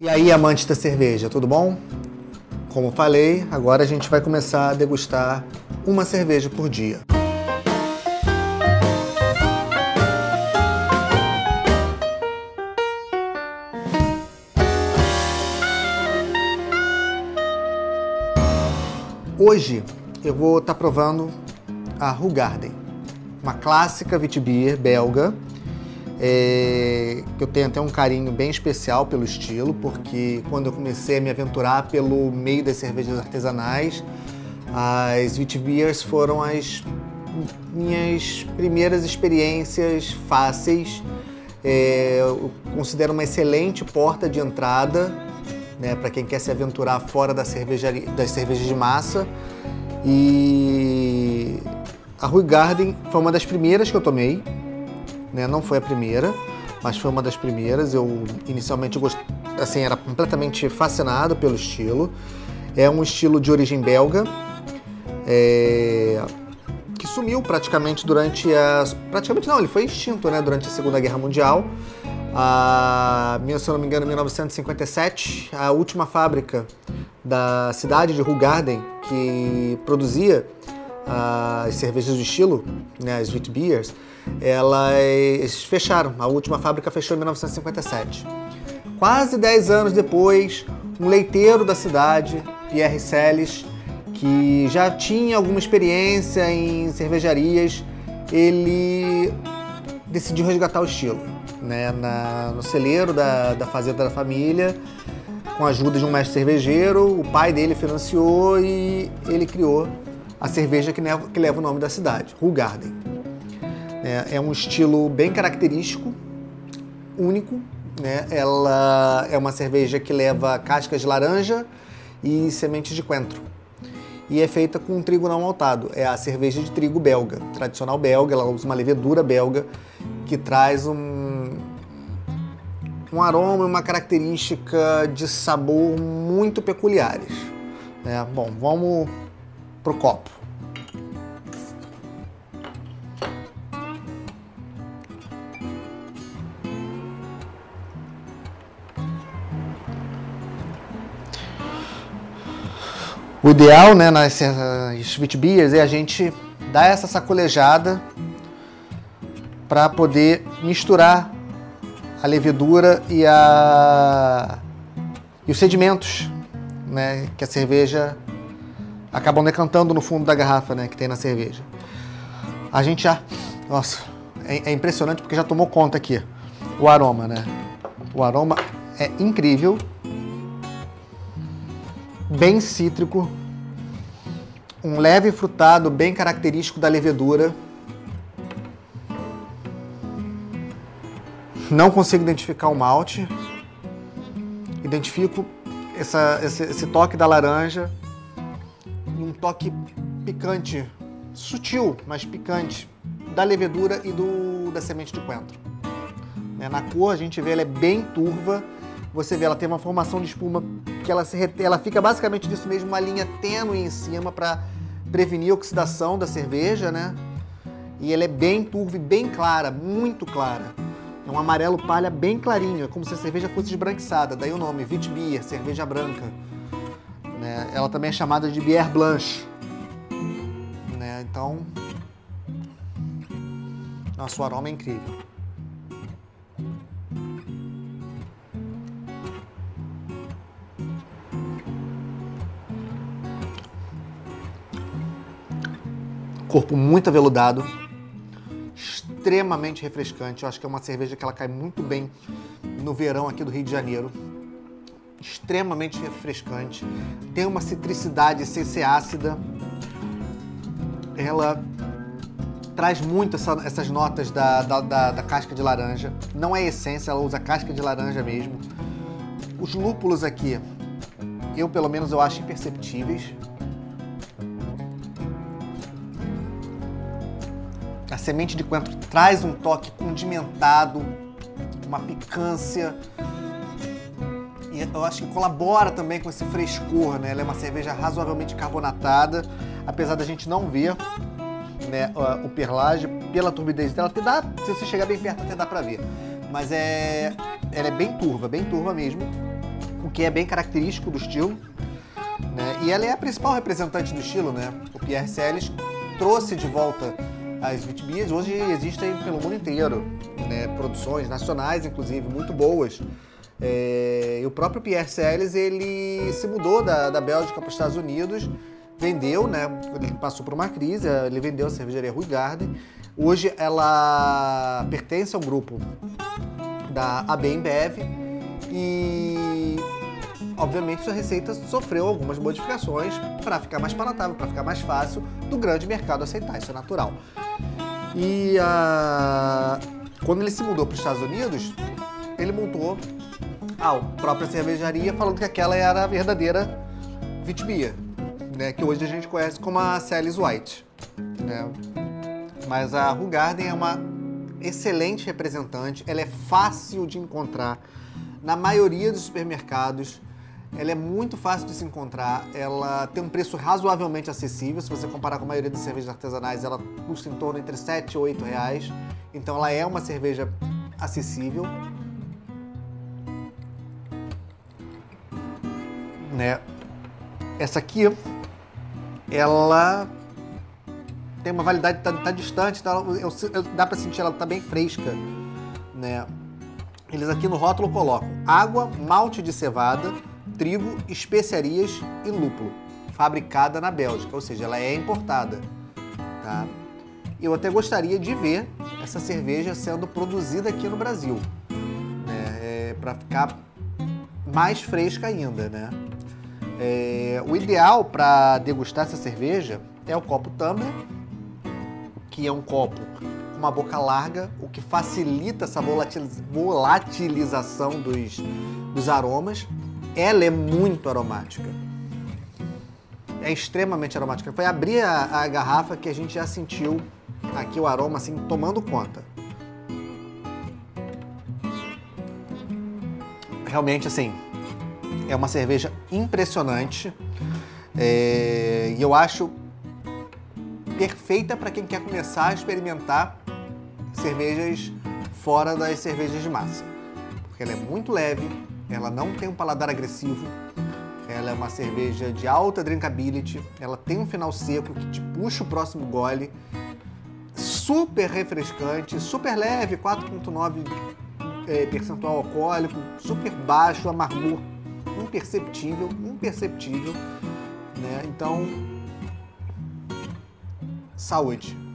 E aí, amantes da cerveja, tudo bom? Como falei, agora a gente vai começar a degustar uma cerveja por dia. Hoje eu vou estar tá provando a Hugarden, uma clássica Witbier belga é, eu tenho até um carinho bem especial pelo estilo, porque quando eu comecei a me aventurar pelo meio das cervejas artesanais, as wheat beers foram as minhas primeiras experiências fáceis. É, eu considero uma excelente porta de entrada né, para quem quer se aventurar fora da cervejaria, das cervejas de massa. E a Rui Garden foi uma das primeiras que eu tomei né? Não foi a primeira, mas foi uma das primeiras. Eu inicialmente gost... assim, era completamente fascinado pelo estilo. É um estilo de origem belga, é... que sumiu praticamente durante as. Praticamente não, ele foi extinto né? durante a Segunda Guerra Mundial. A, se eu não me engano, em 1957, a última fábrica da cidade de Rugarden que produzia as cervejas do estilo, né, as wheat beers, elas fecharam. A última fábrica fechou em 1957. Quase 10 anos depois, um leiteiro da cidade, Pierre Celis, que já tinha alguma experiência em cervejarias, ele decidiu resgatar o estilo. Né? Na, no celeiro da, da fazenda da família, com a ajuda de um mestre cervejeiro, o pai dele financiou e ele criou a cerveja que leva, que leva o nome da cidade, Garden. É, é um estilo bem característico, único. Né? Ela é uma cerveja que leva cascas de laranja e sementes de coentro. E é feita com trigo não maltado. É a cerveja de trigo belga, tradicional belga. Ela usa uma levedura belga que traz um, um aroma e uma característica de sabor muito peculiares. É, bom, vamos pro copo. O ideal, né, nas sweet beers é a gente dar essa sacolejada para poder misturar a levedura e a e os sedimentos, né, que a cerveja acabam decantando no fundo da garrafa, né, que tem na cerveja. A gente já, nossa, é, é impressionante porque já tomou conta aqui o aroma, né? O aroma é incrível bem cítrico, um leve frutado bem característico da levedura. Não consigo identificar o malte. Identifico essa, esse, esse toque da laranja e um toque picante, sutil, mas picante, da levedura e do, da semente de coentro. Né, na cor a gente vê ela é bem turva, você vê ela tem uma formação de espuma que ela, se, ela fica basicamente disso mesmo, uma linha tênue em cima para prevenir a oxidação da cerveja, né? E ela é bem turva e bem clara, muito clara. É um amarelo palha bem clarinho, é como se a cerveja fosse esbranquiçada, daí o nome, Witbier, cerveja branca. Né? Ela também é chamada de Bière Blanche. Né? Então, nosso aroma é incrível. Corpo muito aveludado, extremamente refrescante. Eu acho que é uma cerveja que ela cai muito bem no verão aqui do Rio de Janeiro. Extremamente refrescante. Tem uma citricidade sem ser ácida. Ela traz muito essa, essas notas da, da, da, da, casca de laranja. Não é essência, ela usa casca de laranja mesmo. Os lúpulos aqui, eu pelo menos eu acho imperceptíveis. A semente de coentro traz um toque condimentado, uma picância. Eu acho que colabora também com esse frescor, né? Ela é uma cerveja razoavelmente carbonatada, apesar da gente não ver né, o perlage pela turbidez dela. Até dá, se você chegar bem perto, até dá pra ver. Mas é, ela é bem turva, bem turva mesmo. o que é bem característico do estilo. Né? E ela é a principal representante do estilo, né? O Pierre Celis trouxe de volta as Vitbias. Hoje existem pelo mundo inteiro, né? produções nacionais, inclusive, muito boas. É... e o próprio Pierre Celis, ele se mudou da, da Bélgica para os Estados Unidos, vendeu, né? Ele passou por uma crise, ele vendeu a cervejaria Rui Garden. Hoje ela pertence ao grupo da AB e obviamente sua receita sofreu algumas modificações para ficar mais palatável, para ficar mais fácil do grande mercado aceitar, isso é natural. E quando ele se mudou para os Estados Unidos, ele montou a própria cervejaria falando que aquela era a verdadeira Vitibia, né, que hoje a gente conhece como a Celis White. Né? Mas a Garden é uma excelente representante, ela é fácil de encontrar na maioria dos supermercados. Ela é muito fácil de se encontrar, ela tem um preço razoavelmente acessível. Se você comparar com a maioria das cervejas artesanais, ela custa em torno entre 7 e 8 reais. Então ela é uma cerveja acessível. Né? Essa aqui, ela tem uma validade, tá, tá distante, tá, eu, eu, dá para sentir ela tá bem fresca, né? Eles aqui no rótulo colocam água, malte de cevada, trigo, especiarias e lúpulo, fabricada na Bélgica, ou seja, ela é importada, tá? Eu até gostaria de ver essa cerveja sendo produzida aqui no Brasil, né? É, para ficar mais fresca ainda, né? É, o ideal para degustar essa cerveja é o copo tumbler que é um copo com uma boca larga, o que facilita essa volatilização dos, dos aromas. Ela é muito aromática. É extremamente aromática. Foi abrir a, a garrafa que a gente já sentiu aqui o aroma assim tomando conta. Realmente assim, é uma cerveja impressionante. É, e eu acho perfeita para quem quer começar a experimentar cervejas fora das cervejas de massa. Porque ela é muito leve, ela não tem um paladar agressivo, ela é uma cerveja de alta drinkability, ela tem um final seco que te puxa o próximo gole, super refrescante, super leve, 4,9 é, percentual alcoólico, super baixo, amargor imperceptível, imperceptível, né? Então Saúde!